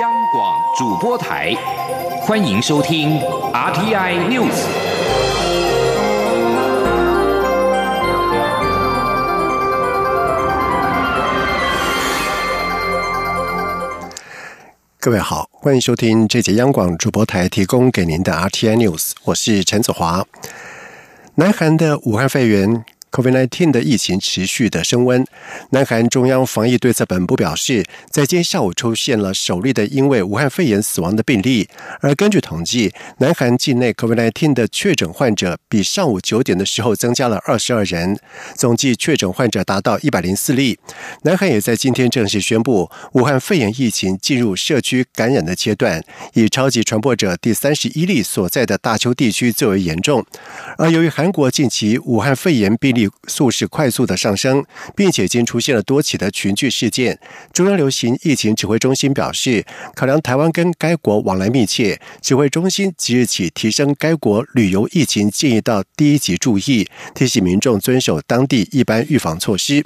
央广主播台，欢迎收听 RTI News。各位好，欢迎收听这节央广主播台提供给您的 RTI News，我是陈子华。南韩的武汉肺炎。COVID-19 的疫情持续的升温，南韩中央防疫对策本部表示，在今天下午出现了首例的因为武汉肺炎死亡的病例。而根据统计，南韩境内 COVID-19 的确诊患者比上午九点的时候增加了二十二人，总计确诊患者达到一百零四例。南韩也在今天正式宣布，武汉肺炎疫情进入社区感染的阶段，以超级传播者第三十一例所在的大邱地区最为严重。而由于韩国近期武汉肺炎病例速是快速的上升，并且已经出现了多起的群聚事件。中央流行疫情指挥中心表示，考量台湾跟该国往来密切，指挥中心即日起提升该国旅游疫情建议到第一级注意，提醒民众遵守当地一般预防措施。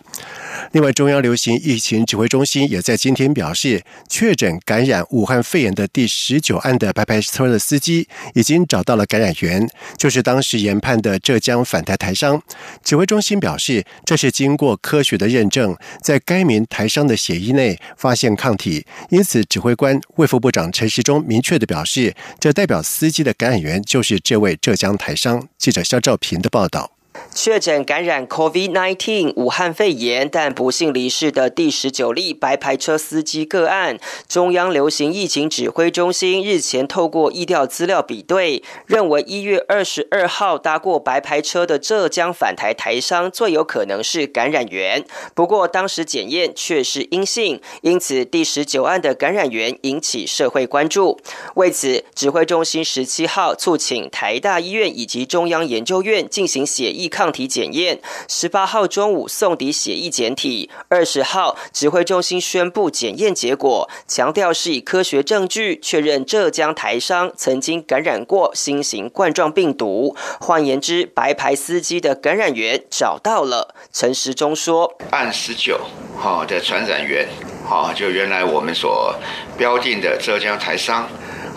另外，中央流行疫情指挥中心也在今天表示，确诊感染武汉肺炎的第十九案的白牌车的司机已经找到了感染源，就是当时研判的浙江返台台商。指挥中心表示，这是经过科学的认证，在该名台商的血液内发现抗体，因此指挥官卫副部长陈时中明确的表示，这代表司机的感染源就是这位浙江台商。记者肖兆平的报道。确诊感染 COVID-19 武汉肺炎，但不幸离世的第十九例白牌车司机个案，中央流行疫情指挥中心日前透过疫调资料比对，认为一月二十二号搭过白牌车的浙江返台台商最有可能是感染源。不过当时检验却是阴性，因此第十九案的感染源引起社会关注。为此，指挥中心十七号促请台大医院以及中央研究院进行血液。抗体检验，十八号中午送抵血液检体，二十号指挥中心宣布检验结果，强调是以科学证据确认浙江台商曾经感染过新型冠状病毒。换言之，白牌司机的感染源找到了。陈时中说：“按十九号的传染源，好，就原来我们所标定的浙江台商，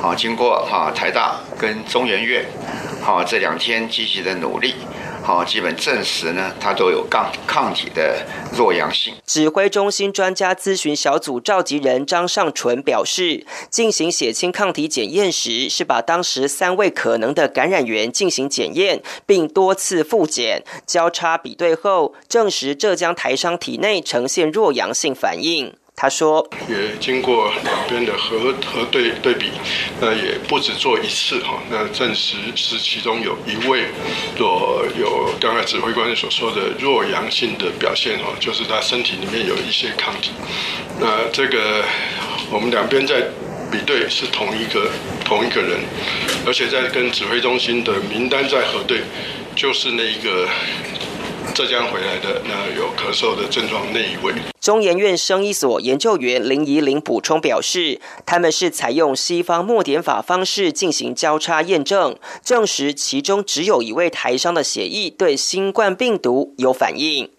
好，经过哈台大跟中研院，好这两天积极的努力。”好，基本证实呢，它都有抗抗体的弱阳性。指挥中心专家咨询小组召集人张尚纯表示，进行血清抗体检验时，是把当时三位可能的感染源进行检验，并多次复检交叉比对后，证实浙江台商体内呈现弱阳性反应。他说：“也经过两边的核核对对比，那也不止做一次哈，那证实是其中有一位若有刚才指挥官所说的弱阳性的表现哦，就是他身体里面有一些抗体。那这个我们两边在比对是同一个同一个人，而且在跟指挥中心的名单在核对，就是那一个。”浙江回来的那有咳嗽的症状那一位，中研院生医所研究员林怡玲补充表示，他们是采用西方墨点法方式进行交叉验证，证实其中只有一位台商的血液对新冠病毒有反应。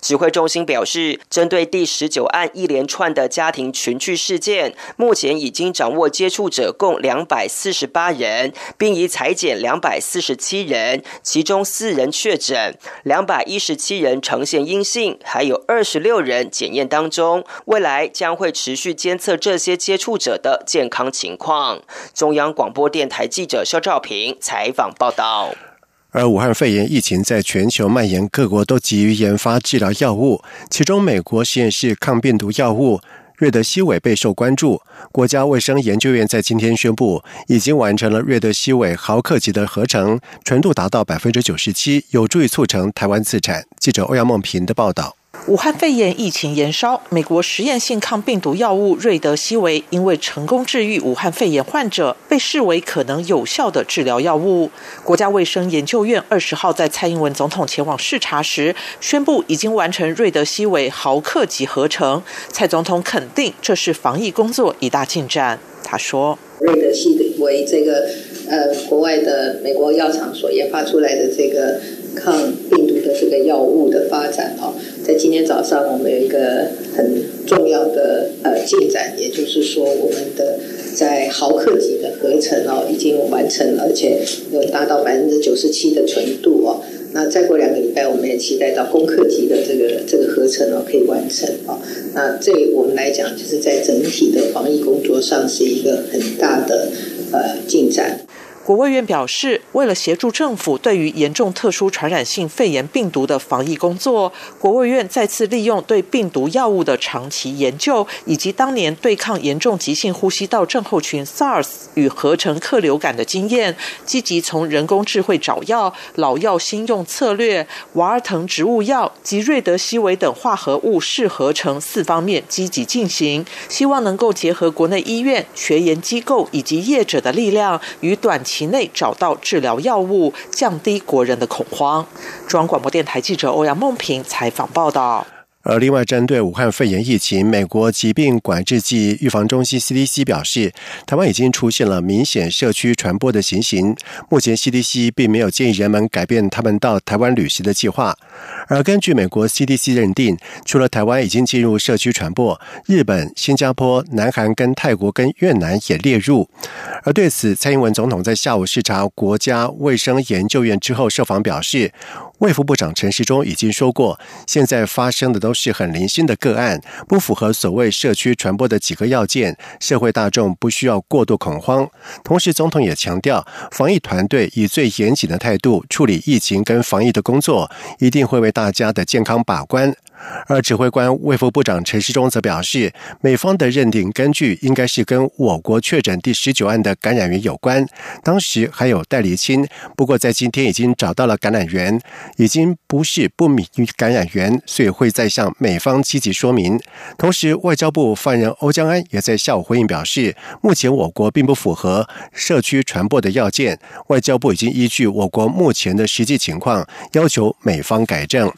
指挥中心表示，针对第十九案一连串的家庭群聚事件，目前已经掌握接触者共两百四十八人，并已裁减两百四十七人，其中四人确诊，两百一十七人呈现阴性，还有二十六人检验当中。未来将会持续监测这些接触者的健康情况。中央广播电台记者肖兆平采访报道。而武汉肺炎疫情在全球蔓延，各国都急于研发治疗药物。其中，美国实验室抗病毒药物瑞德西韦备受关注。国家卫生研究院在今天宣布，已经完成了瑞德西韦毫克级的合成，纯度达到百分之九十七，有助于促成台湾自产。记者欧阳梦平的报道。武汉肺炎疫情延烧，美国实验性抗病毒药物瑞德西韦因为成功治愈武汉肺炎患者，被视为可能有效的治疗药物。国家卫生研究院二十号在蔡英文总统前往视察时，宣布已经完成瑞德西韦毫克级合成。蔡总统肯定这是防疫工作一大进展。他说：“瑞德西韦这个呃，国外的美国药厂所研发出来的这个。”抗病毒的这个药物的发展哦，在今天早上我们有一个很重要的呃进展，也就是说我们的在毫克级的合成哦，已经完成了，而且有达到百分之九十七的纯度哦。那再过两个礼拜，我们也期待到攻克级的这个这个合成哦，可以完成哦。那这我们来讲，就是在整体的防疫工作上是一个很大的呃进展。国卫院表示，为了协助政府对于严重特殊传染性肺炎病毒的防疫工作，国卫院再次利用对病毒药物的长期研究，以及当年对抗严重急性呼吸道症候群 SARS 与合成克流感的经验，积极从人工智慧找药、老药新用策略、瓦尔腾植物药及瑞德西韦等化合物试合成四方面积极进行，希望能够结合国内医院、学研机构以及业者的力量，与短期。内找到治疗药物，降低国人的恐慌。中央广播电台记者欧阳梦平采访报道。而另外，针对武汉肺炎疫情，美国疾病管制及预防中心 （CDC） 表示，台湾已经出现了明显社区传播的情形。目前，CDC 并没有建议人们改变他们到台湾旅行的计划。而根据美国 CDC 认定，除了台湾已经进入社区传播，日本、新加坡、南韩、跟泰国、跟越南也列入。而对此，蔡英文总统在下午视察国家卫生研究院之后，受访表示。卫福部长陈时中已经说过，现在发生的都是很零星的个案，不符合所谓社区传播的几个要件，社会大众不需要过度恐慌。同时，总统也强调，防疫团队以最严谨的态度处理疫情跟防疫的工作，一定会为大家的健康把关。而指挥官卫副部长陈世忠则表示，美方的认定根据应该是跟我国确诊第十九案的感染源有关，当时还有待厘清。不过在今天已经找到了感染源，已经不是不明感染源，所以会再向美方积极说明。同时，外交部发言人欧江安也在下午回应表示，目前我国并不符合社区传播的要件，外交部已经依据我国目前的实际情况，要求美方改正。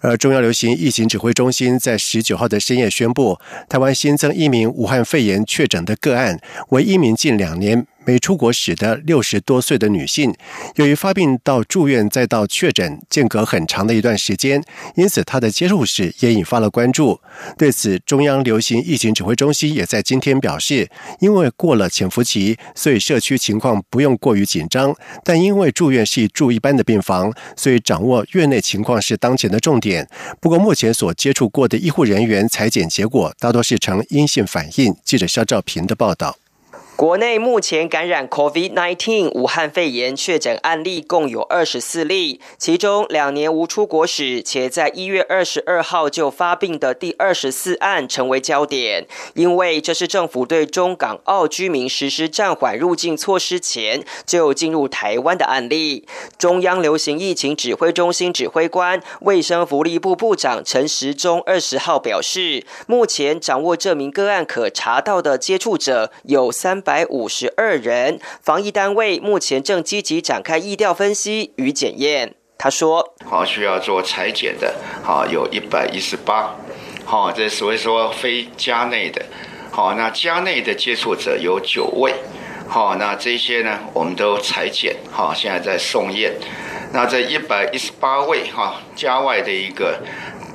而中央流行疫情指挥中心在十九号的深夜宣布，台湾新增一名武汉肺炎确诊的个案，为一名近两年。没出国史的六十多岁的女性，由于发病到住院再到确诊，间隔很长的一段时间，因此她的接触史也引发了关注。对此，中央流行疫情指挥中心也在今天表示，因为过了潜伏期，所以社区情况不用过于紧张。但因为住院是住一般的病房，所以掌握院内情况是当前的重点。不过，目前所接触过的医护人员裁剪结果大多是呈阴性反应。记者肖兆平的报道。国内目前感染 COVID-19 武汉肺炎确诊案例共有二十四例，其中两年无出国史且在一月二十二号就发病的第二十四案成为焦点，因为这是政府对中港澳居民实施暂缓入境措施前就进入台湾的案例。中央流行疫情指挥中心指挥官、卫生福利部部长陈时中二十号表示，目前掌握这名个案可查到的接触者有三。百五十二人，防疫单位目前正积极展开疫调分析与检验。他说：“好，需要做裁剪的，好有一百一十八，好，这所以说非家内的，好，那家内的接触者有九位，好，那这些呢，我们都裁剪，好，现在在送验。那这一百一十八位，哈，家外的一个。”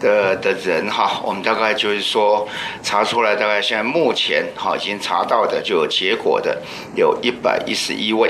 的的人哈，我们大概就是说查出来，大概现在目前哈已经查到的就有结果的有一百一十一位，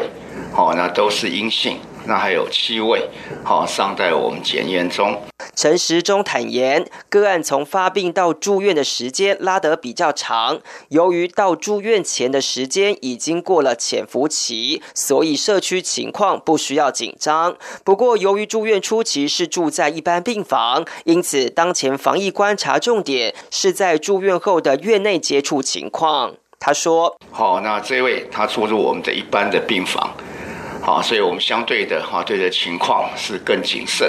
哦，那都是阴性。那还有七位，好尚在我们检验中。陈时中坦言，个案从发病到住院的时间拉得比较长，由于到住院前的时间已经过了潜伏期，所以社区情况不需要紧张。不过，由于住院初期是住在一般病房，因此当前防疫观察重点是在住院后的院内接触情况。他说：“好，那这位他出入我们的一般的病房。”好，所以我们相对的哈，对的情况是更谨慎，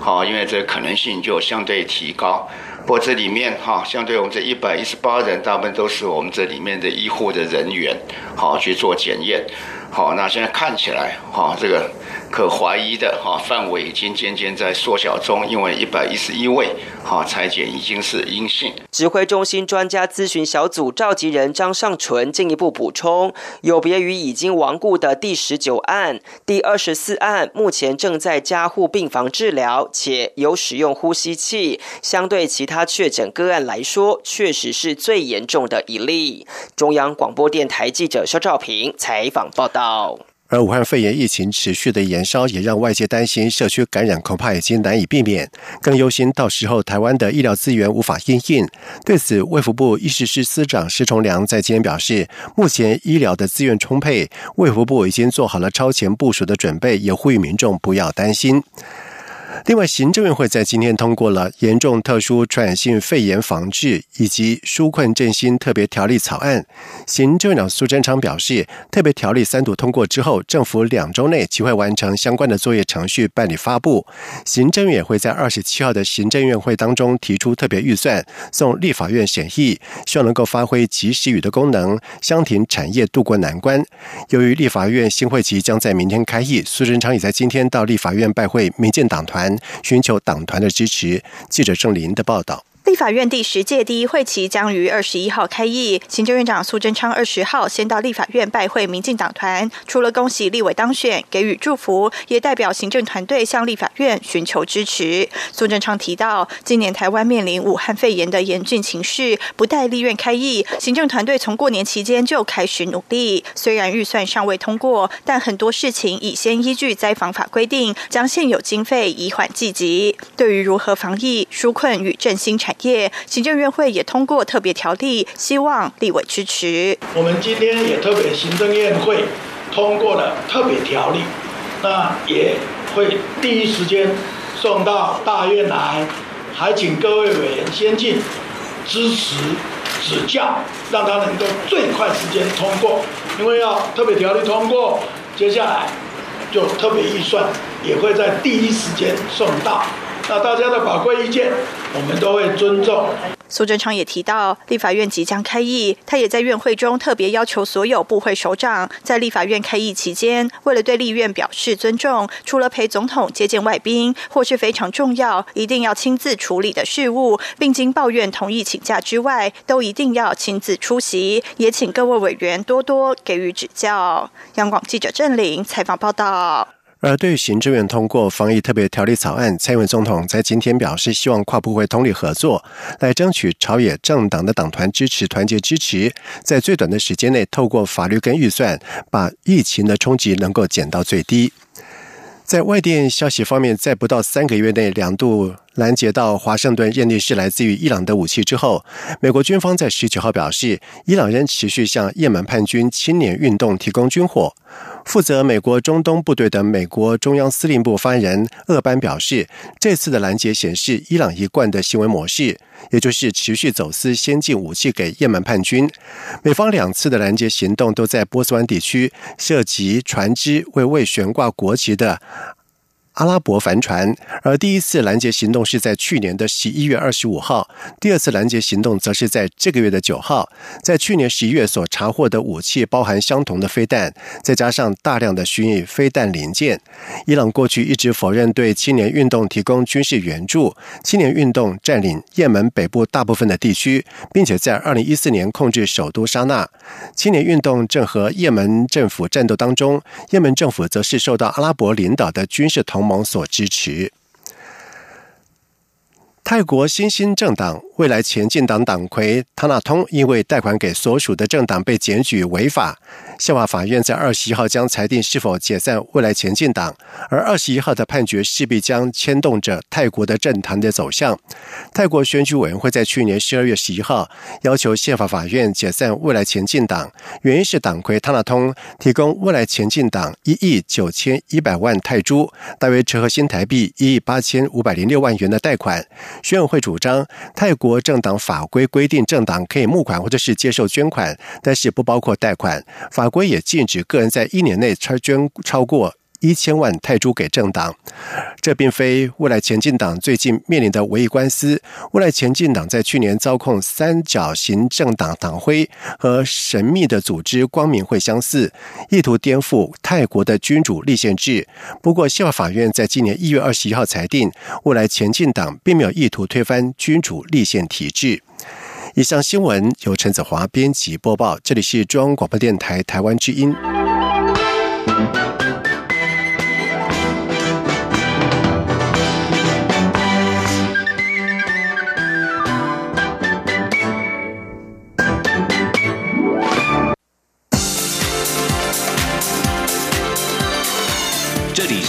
好，因为这个可能性就相对提高。不过这里面哈，相对我们这一百一十八人，大部分都是我们这里面的医护的人员，好去做检验。好，那现在看起来哈，这个。可怀疑的哈范围已经渐渐在缩小中，因为一百一十一位哈裁剪已经是阴性。指挥中心专家咨询小组召集人张尚纯进一步补充，有别于已经亡故的第十九案，第二十四案目前正在加护病房治疗，且有使用呼吸器，相对其他。他确诊个案来说，确实是最严重的一例。中央广播电台记者肖兆平采访报道。而武汉肺炎疫情持续的延烧，也让外界担心社区感染恐怕已经难以避免，更忧心到时候台湾的医疗资源无法应应。对此，卫福部医师司司长施崇良在今天表示，目前医疗的资源充沛，卫福部已经做好了超前部署的准备，也呼吁民众不要担心。另外，行政院会在今天通过了严重特殊传染性肺炎防治以及纾困振兴特别条例草案。行政院长苏贞昌表示，特别条例三读通过之后，政府两周内即会完成相关的作业程序，办理发布。行政院也会在二十七号的行政院会当中提出特别预算，送立法院审议，希望能够发挥及时雨的功能，相挺产业渡过难关。由于立法院新会期将在明天开议，苏贞昌也在今天到立法院拜会民进党团。寻求党团的支持。记者郑林的报道。立法院第十届第一会期将于二十一号开议，行政院长苏贞昌二十号先到立法院拜会民进党团，除了恭喜立委当选、给予祝福，也代表行政团队向立法院寻求支持。苏贞昌提到，今年台湾面临武汉肺炎的严峻情势，不待立院开议，行政团队从过年期间就开始努力。虽然预算尚未通过，但很多事情已先依据灾防法规定，将现有经费以缓济急。对于如何防疫、纾困与振兴产，业行政院会也通过特别条例，希望立委支持。我们今天也特别行政院会通过了特别条例，那也会第一时间送到大院来，还请各位委员先进支持指教，让他能够最快时间通过。因为要特别条例通过，接下来就特别预算也会在第一时间送到。那大家的宝贵意见，我们都会尊重。苏贞昌也提到，立法院即将开议，他也在院会中特别要求所有部会首长，在立法院开议期间，为了对立院表示尊重，除了陪总统接见外宾或是非常重要、一定要亲自处理的事务，并经抱怨同意请假之外，都一定要亲自出席。也请各位委员多多给予指教。央广记者郑玲采访报道。而对于行政院通过防疫特别条例草案，蔡英文总统在今天表示，希望跨部会通力合作，来争取朝野政党的党团支持、团结支持，在最短的时间内，透过法律跟预算，把疫情的冲击能够减到最低。在外电消息方面，在不到三个月内两度拦截到华盛顿认定是来自于伊朗的武器之后，美国军方在十九号表示，伊朗仍持续向也门叛军青年运动提供军火。负责美国中东部队的美国中央司令部发言人厄班表示，这次的拦截显示伊朗一贯的行为模式，也就是持续走私先进武器给也门叛军。美方两次的拦截行动都在波斯湾地区，涉及船只为未悬挂国旗的。阿拉伯帆船，而第一次拦截行动是在去年的十一月二十五号，第二次拦截行动则是在这个月的九号。在去年十一月所查获的武器包含相同的飞弹，再加上大量的巡弋飞弹零件。伊朗过去一直否认对青年运动提供军事援助。青年运动占领也门北部大部分的地区，并且在二零一四年控制首都沙那。青年运动正和也门政府战斗当中，也门政府则是受到阿拉伯领导的军事同。盟所支持。泰国新兴政党未来前进党党魁塔纳通因为贷款给所属的政党被检举违法。宪法法院在二十一号将裁定是否解散未来前进党，而二十一号的判决势必将牵动着泰国的政坛的走向。泰国选举委员会在去年十二月十一号要求宪法法院解散未来前进党，原因是党魁汤纳通提供未来前进党一亿九千一百万泰铢，大约折合新台币一亿八千五百零六万元的贷款。选委会主张，泰国政党法规规定政党可以募款或者是接受捐款，但是不包括贷款。法规也禁止个人在一年内超捐超过一千万泰铢给政党。这并非未来前进党最近面临的唯一官司。未来前进党在去年遭控三角形政党党徽和神秘的组织光明会相似，意图颠覆泰国的君主立宪制。不过，宪法法院在今年一月二十一号裁定，未来前进党并没有意图推翻君主立宪体制。以上新闻由陈子华编辑播报，这里是中央广播电台台湾之音。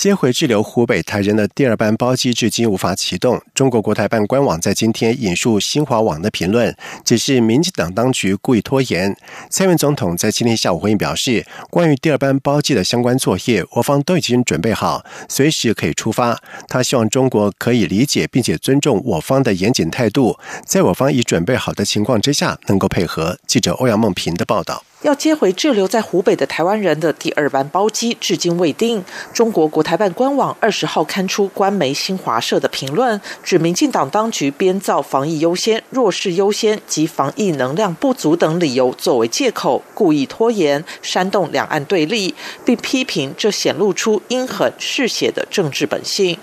接回滞留湖北台人的第二班包机至今无法启动。中国国台办官网在今天引述新华网的评论，只是民进党当局故意拖延。蔡英文总统在今天下午回应表示，关于第二班包机的相关作业，我方都已经准备好，随时可以出发。他希望中国可以理解并且尊重我方的严谨态度，在我方已准备好的情况之下，能够配合。记者欧阳梦平的报道。要接回滞留在湖北的台湾人的第二班包机至今未定。中国国台办官网二十号刊出官媒新华社的评论，指民进党当局编造防疫优先、弱势优先及防疫能量不足等理由作为借口，故意拖延、煽动两岸对立，并批评这显露出阴狠嗜血的政治本性。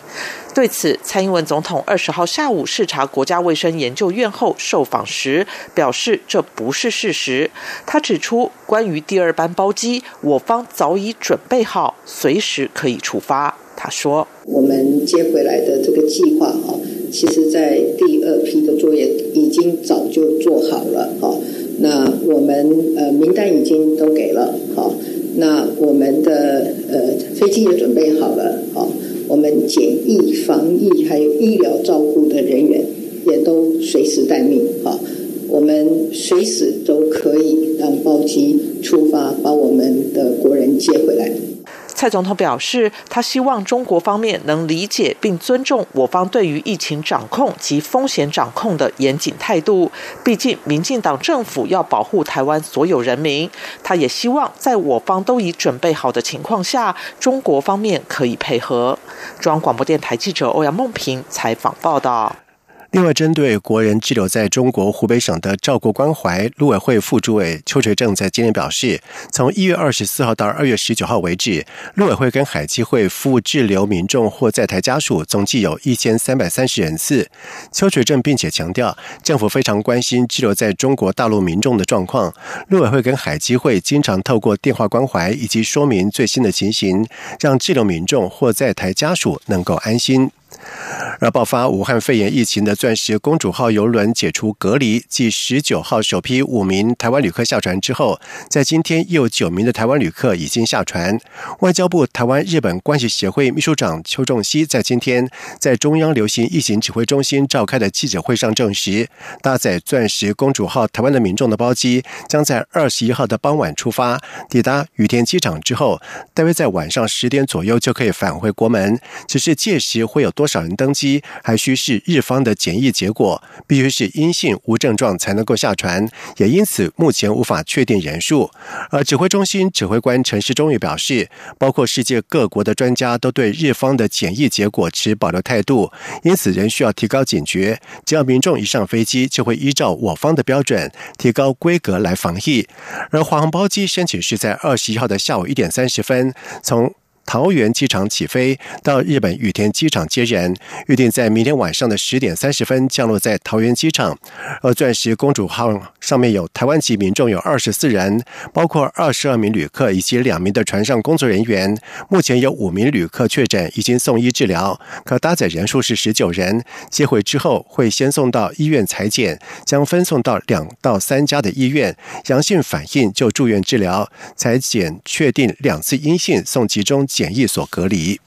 对此，蔡英文总统二十号下午视察国家卫生研究院后受访时表示，这不是事实。他指出，关于第二班包机，我方早已准备好，随时可以出发。他说：“我们接回来的这个计划啊，其实在第二批的作业已经早就做好了啊。那我们呃名单已经都给了啊。那我们的呃飞机也准备好了啊。”我们检疫、防疫还有医疗照顾的人员，也都随时待命啊！我们随时都可以让包机出发，把我们的国人接回来。蔡总统表示，他希望中国方面能理解并尊重我方对于疫情掌控及风险掌控的严谨态度。毕竟，民进党政府要保护台湾所有人民。他也希望在我方都已准备好的情况下，中国方面可以配合。中央广播电台记者欧阳梦平采访报道。另外，针对国人滞留在中国湖北省的照顾关怀，陆委会副主委邱垂正在今天表示，从一月二十四号到二月十九号为止，陆委会跟海基会服务滞留民众或在台家属总计有一千三百三十人次。邱垂正并且强调，政府非常关心滞留在中国大陆民众的状况，陆委会跟海基会经常透过电话关怀以及说明最新的情形，让滞留民众或在台家属能够安心。而爆发武汉肺炎疫情的“钻石公主号”邮轮解除隔离，继十九号首批五名台湾旅客下船之后，在今天又有九名的台湾旅客已经下船。外交部台湾日本关系协会秘书长邱仲熙在今天在中央流行疫情指挥中心召开的记者会上证实，搭载“钻石公主号”台湾的民众的包机将在二十一号的傍晚出发，抵达羽田机场之后，大约在晚上十点左右就可以返回国门。只是届时会有多少人登机？还需是日方的检疫结果，必须是阴性无症状才能够下船，也因此目前无法确定人数。而指挥中心指挥官陈时中也表示，包括世界各国的专家都对日方的检疫结果持保留态度，因此仍需要提高警觉。只要民众一上飞机，就会依照我方的标准提高规格来防疫。而华航包机申请是在二十一号的下午一点三十分从。桃园机场起飞，到日本羽田机场接人，预定在明天晚上的十点三十分降落在桃园机场。而钻石公主号上面有台湾籍民众有二十四人，包括二十二名旅客以及两名的船上工作人员。目前有五名旅客确诊，已经送医治疗，可搭载人数是十九人。接回之后会先送到医院裁剪，将分送到两到三家的医院，阳性反应就住院治疗，裁剪确定两次阴性送集中。检疫所隔离。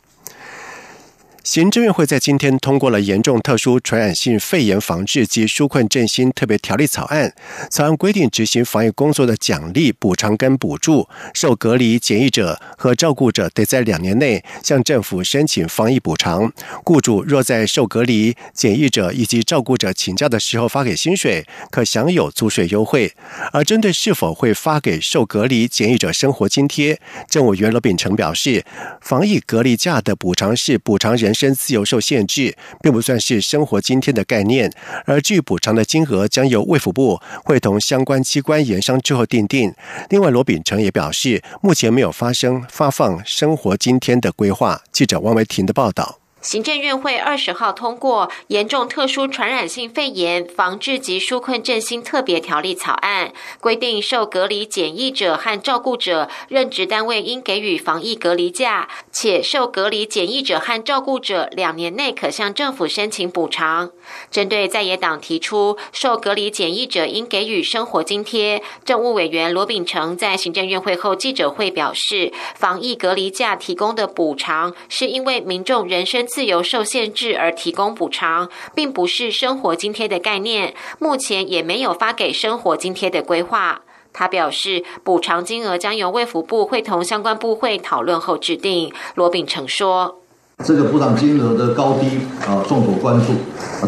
行政院会在今天通过了严重特殊传染性肺炎防治及纾困振兴特别条例草案。草案规定，执行防疫工作的奖励、补偿跟补助，受隔离检疫者和照顾者得在两年内向政府申请防疫补偿。雇主若在受隔离检疫者以及照顾者请假的时候发给薪水，可享有租税优惠。而针对是否会发给受隔离检疫者生活津贴，政务员罗秉成表示，防疫隔离假的补偿是补偿人。身自由受限制，并不算是生活今天的概念，而据补偿的金额将由卫福部会同相关机关研商之后定定。另外，罗秉成也表示，目前没有发生发放生活今天的规划。记者汪维婷的报道。行政院会二十号通过《严重特殊传染性肺炎防治及纾困振兴特别条例》草案，规定受隔离检疫者和照顾者，任职单位应给予防疫隔离假，且受隔离检疫者和照顾者两年内可向政府申请补偿。针对在野党提出受隔离检疫者应给予生活津贴，政务委员罗秉成在行政院会后记者会表示，防疫隔离假提供的补偿是因为民众人身。自由受限制而提供补偿，并不是生活津贴的概念。目前也没有发给生活津贴的规划。他表示，补偿金额将由卫福部会同相关部会讨论后制定。罗秉成说：“这个补偿金额的高低啊，众所关注。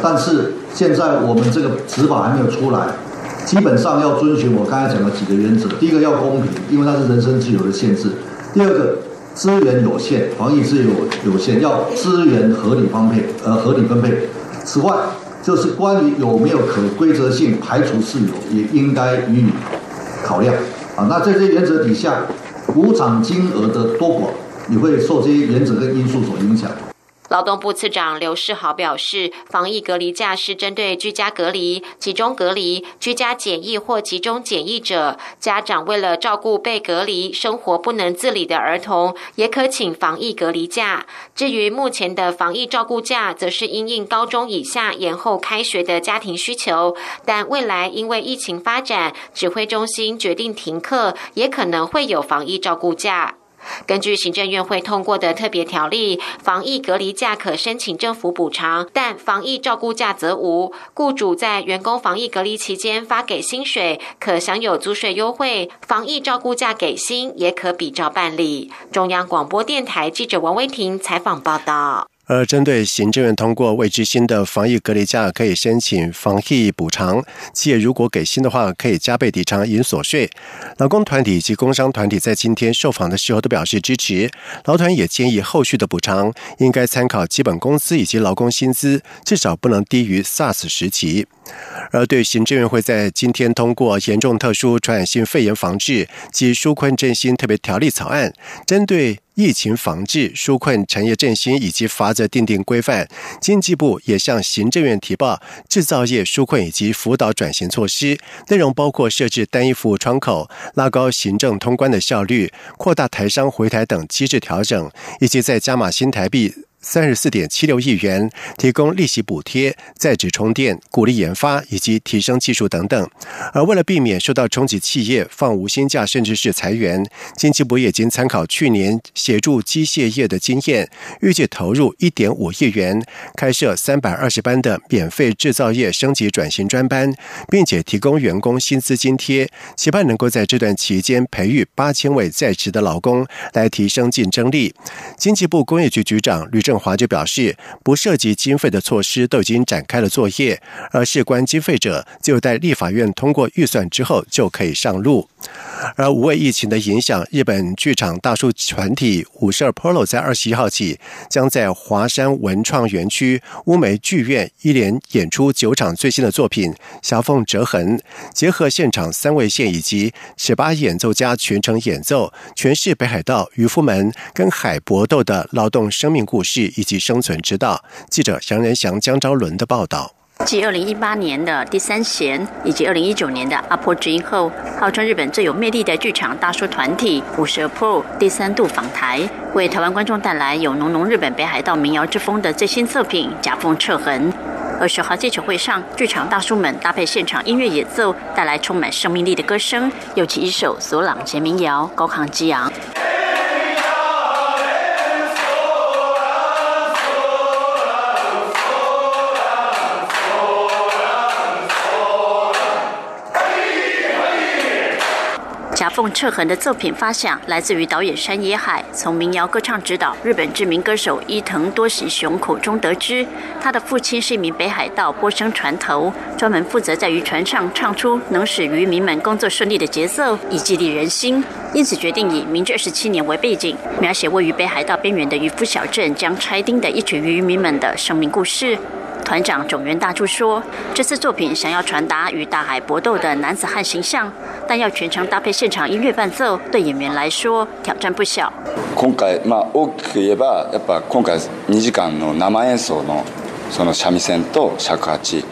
但是现在我们这个执法还没有出来，基本上要遵循我刚才讲的几个原则。第一个要公平，因为它是人身自由的限制；第二个。”资源有限，防疫资源有有限，要资源合理分配，呃，合理分配。此外，就是关于有没有可规则性排除事由，也应该予以考量。啊，那在这些原则底下，补偿金额的多寡你会受这些原则跟因素所影响。劳动部次长刘世豪表示，防疫隔离假是针对居家隔离、集中隔离、居家检疫或集中检疫者，家长为了照顾被隔离、生活不能自理的儿童，也可请防疫隔离假。至于目前的防疫照顾假，则是因应高中以下延后开学的家庭需求，但未来因为疫情发展，指挥中心决定停课，也可能会有防疫照顾假。根据行政院会通过的特别条例，防疫隔离假可申请政府补偿，但防疫照顾假则无。雇主在员工防疫隔离期间发给薪水，可享有租税优惠。防疫照顾假给薪也可比照办理。中央广播电台记者王威婷采访报道。而针对行政院通过未知新的防疫隔离假，可以申请防疫补偿。企业如果给薪的话，可以加倍抵偿银所税。劳工团体及工商团体在今天受访的时候都表示支持。劳团也建议后续的补偿应该参考基本工资以及劳工薪资，至少不能低于 SARS 时期。而对行政院会在今天通过严重特殊传染性肺炎防治及纾困振兴特别条例草案，针对。疫情防治、纾困产业振兴以及法则定定规范，经济部也向行政院提报制造业纾困以及辅导转型措施，内容包括设置单一服务窗口、拉高行政通关的效率、扩大台商回台等机制调整，以及在加码新台币。三十四点七六亿元提供利息补贴、在职充电、鼓励研发以及提升技术等等。而为了避免受到冲击，企业放无薪假甚至是裁员，经济部也经参考去年协助机械业的经验，预计投入一点五亿元，开设三百二十班的免费制造业升级转型专班，并且提供员工薪资津贴，期盼能够在这段期间培育八千位在职的劳工，来提升竞争力。经济部工业局局长吕。振华就表示，不涉及经费的措施都已经展开了作业，而事关经费者，就待立法院通过预算之后就可以上路。而无畏疫情的影响，日本剧场大叔团体五十二 Polo 在二十一号起将在华山文创园区乌梅剧院一连演出九场最新的作品《小凤折痕》，结合现场三位线以及十八演奏家全程演奏，诠释北海道渔夫们跟海搏斗的劳动生命故事以及生存之道。记者杨仁祥、江昭伦的报道。继二零一八年的第三弦以及二零一九年的阿婆之音后，号称日本最有魅力的剧场大叔团体五十 Pro 第三度访台，为台湾观众带来有浓浓日本北海道民谣之风的最新作品《甲缝彻痕》。二十号记者会上，剧场大叔们搭配现场音乐演奏，带来充满生命力的歌声，又起一首索朗杰民谣，高亢激昂。夹缝彻痕的作品发想来自于导演山野海，从民谣歌唱指导日本知名歌手伊藤多喜雄口中得知，他的父亲是一名北海道波声船头，专门负责在渔船上唱出能使渔民们工作顺利的节奏，以激励人心。因此决定以明治二十七年为背景，描写位于北海道边缘的渔夫小镇将拆丁的一群渔民们的生命故事。团长种源大柱说，这次作品想要传达与大海搏斗的男子汉形象，但要全程搭配现场音乐伴奏，对演员来说挑战不小。今回まあ大きく言えばやっぱ今回2時間の生演奏のその三味線と尺八。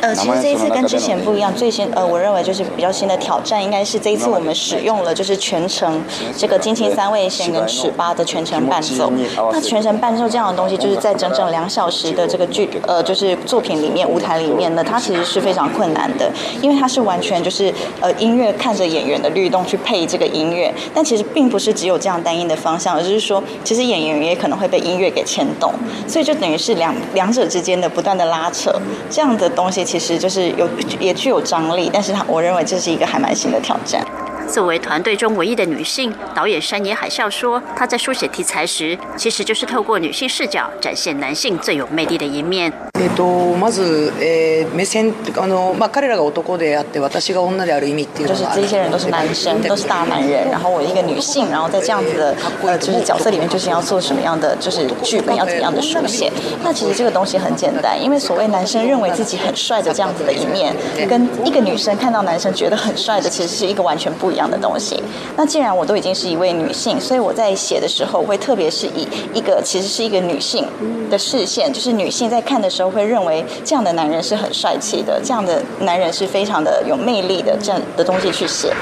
呃，其实这一次跟之前不一样，最新呃，我认为就是比较新的挑战，应该是这一次我们使用了就是全程这个金琴三味线跟尺八的全程伴奏。那全程伴奏这样的东西，就是在整整两小时的这个剧呃，就是作品里面舞台里面呢，它其实是非常困难的，因为它是完全就是呃音乐看着演员的律动去配这个音乐，但其实并不是只有这样单一的方向，而是说其实演员也可能会被音乐给牵动，所以就等于是两两者之间的不断的拉扯，这样的。东西其实就是有也具有张力，但是我认为这是一个还蛮新的挑战。作为团队中唯一的女性，导演山野海啸说，她在书写题材时，其实就是透过女性视角展现男性最有魅力的一面。えっとまずえ目線あのまあ彼らが男であって私が女である意味っていう就是这些人都是男生，都是大男人，然后我一个女性，然后在这样子的呃就是角色里面，就是要做什么样的就是剧本要怎么样的书写。那其实这个东西很简单，因为所谓男生认为自己很帅的这样子的一面，跟一个女生看到男生觉得很帅的，其实是一个完全不一样的东西。那既然我都已经是一位女性，所以我在写的时候，会特别是以一个其实是一个女性的视线，就是女性在看的时候。 会认为这样的男人是很帅气的，这样的男人是非常的有魅力的，这样的东西去写。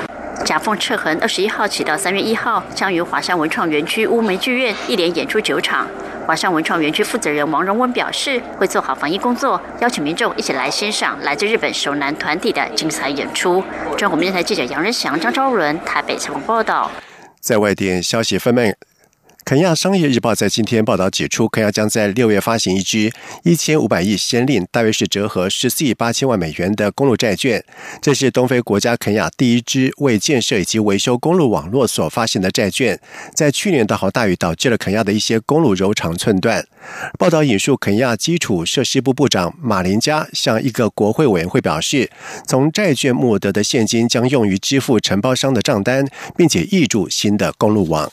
夹缝赤痕二十一号起到三月一号，将于华山文创园区乌梅剧院一连演出九场。华山文创园区负责人王荣温表示，会做好防疫工作，邀请民众一起来欣赏来自日本首男团体的精彩演出。中国电台记者杨仁祥、张昭伦台北采访报道。在外电消息方面。肯亚商业日报在今天报道指出，肯亚将在六月发行一支一千五百亿先令，大约是折合十四亿八千万美元的公路债券。这是东非国家肯亚第一支为建设以及维修公路网络所发行的债券。在去年的好大雨导致了肯亚的一些公路柔肠寸断。报道引述肯亚基础设施部部长马林加向一个国会委员会表示，从债券募得的现金将用于支付承包商的账单，并且挹注新的公路网。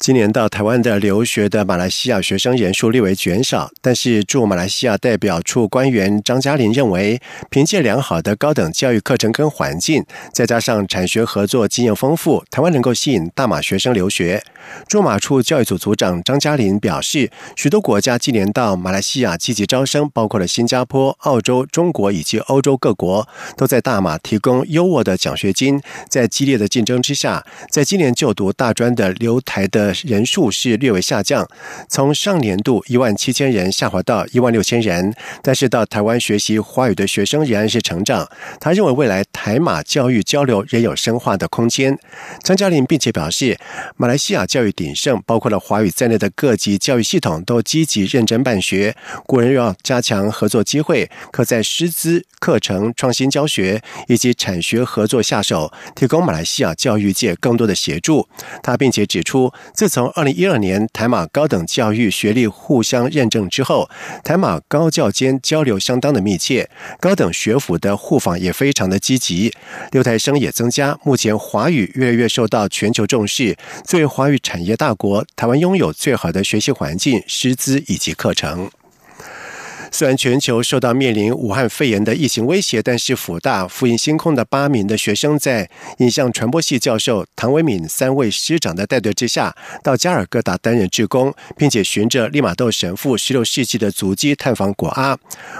今年到台湾的留学的马来西亚学生人数略为减少，但是驻马来西亚代表处官员张嘉玲认为，凭借良好的高等教育课程跟环境，再加上产学合作经验丰富，台湾能够吸引大马学生留学。驻马处教育组组长张嘉玲表示，许多国家今年到马来西亚积极招生，包括了新加坡、澳洲、中国以及欧洲各国，都在大马提供优渥的奖学金。在激烈的竞争之下，在今年就读大专的留台的。人数是略微下降，从上年度一万七千人下滑到一万六千人。但是到台湾学习华语的学生仍然是成长。他认为未来台马教育交流仍有深化的空间。张嘉玲并且表示，马来西亚教育鼎盛，包括了华语在内的各级教育系统都积极认真办学。国人要加强合作机会，可在师资、课程创新教学以及产学合作下手，提供马来西亚教育界更多的协助。他并且指出。自从二零一二年台马高等教育学历互相认证之后，台马高教间交流相当的密切，高等学府的互访也非常的积极，留台生也增加。目前华语越来越受到全球重视，作为华语产业大国，台湾拥有最好的学习环境、师资以及课程。虽然全球受到面临武汉肺炎的疫情威胁，但是辅大复印星空的八名的学生在影像传播系教授唐维敏三位师长的带队之下，到加尔各答担任志工，并且循着利玛窦神父十六世纪的足迹探访果阿。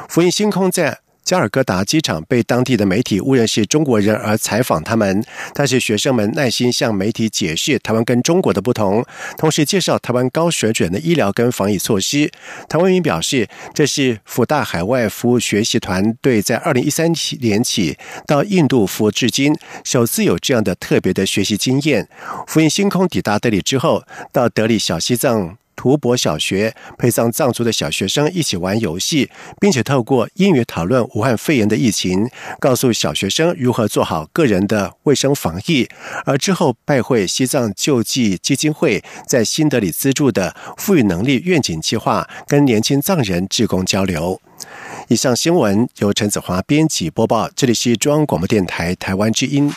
复印星空在。加尔各答机场被当地的媒体误认是中国人而采访他们，但是学生们耐心向媒体解释台湾跟中国的不同，同时介绍台湾高水准的医疗跟防疫措施。唐文明表示，这是福大海外服务学习团队在二零一三年起到印度服务至今，首次有这样的特别的学习经验。福音星空抵达德里之后，到德里小西藏。图博小学陪葬藏族的小学生一起玩游戏，并且透过英语讨论武汉肺炎的疫情，告诉小学生如何做好个人的卫生防疫。而之后拜会西藏救济基金会在新德里资助的富裕能力愿景计划，跟年轻藏人志工交流。以上新闻由陈子华编辑播报，这里是中央广播电台台湾之音。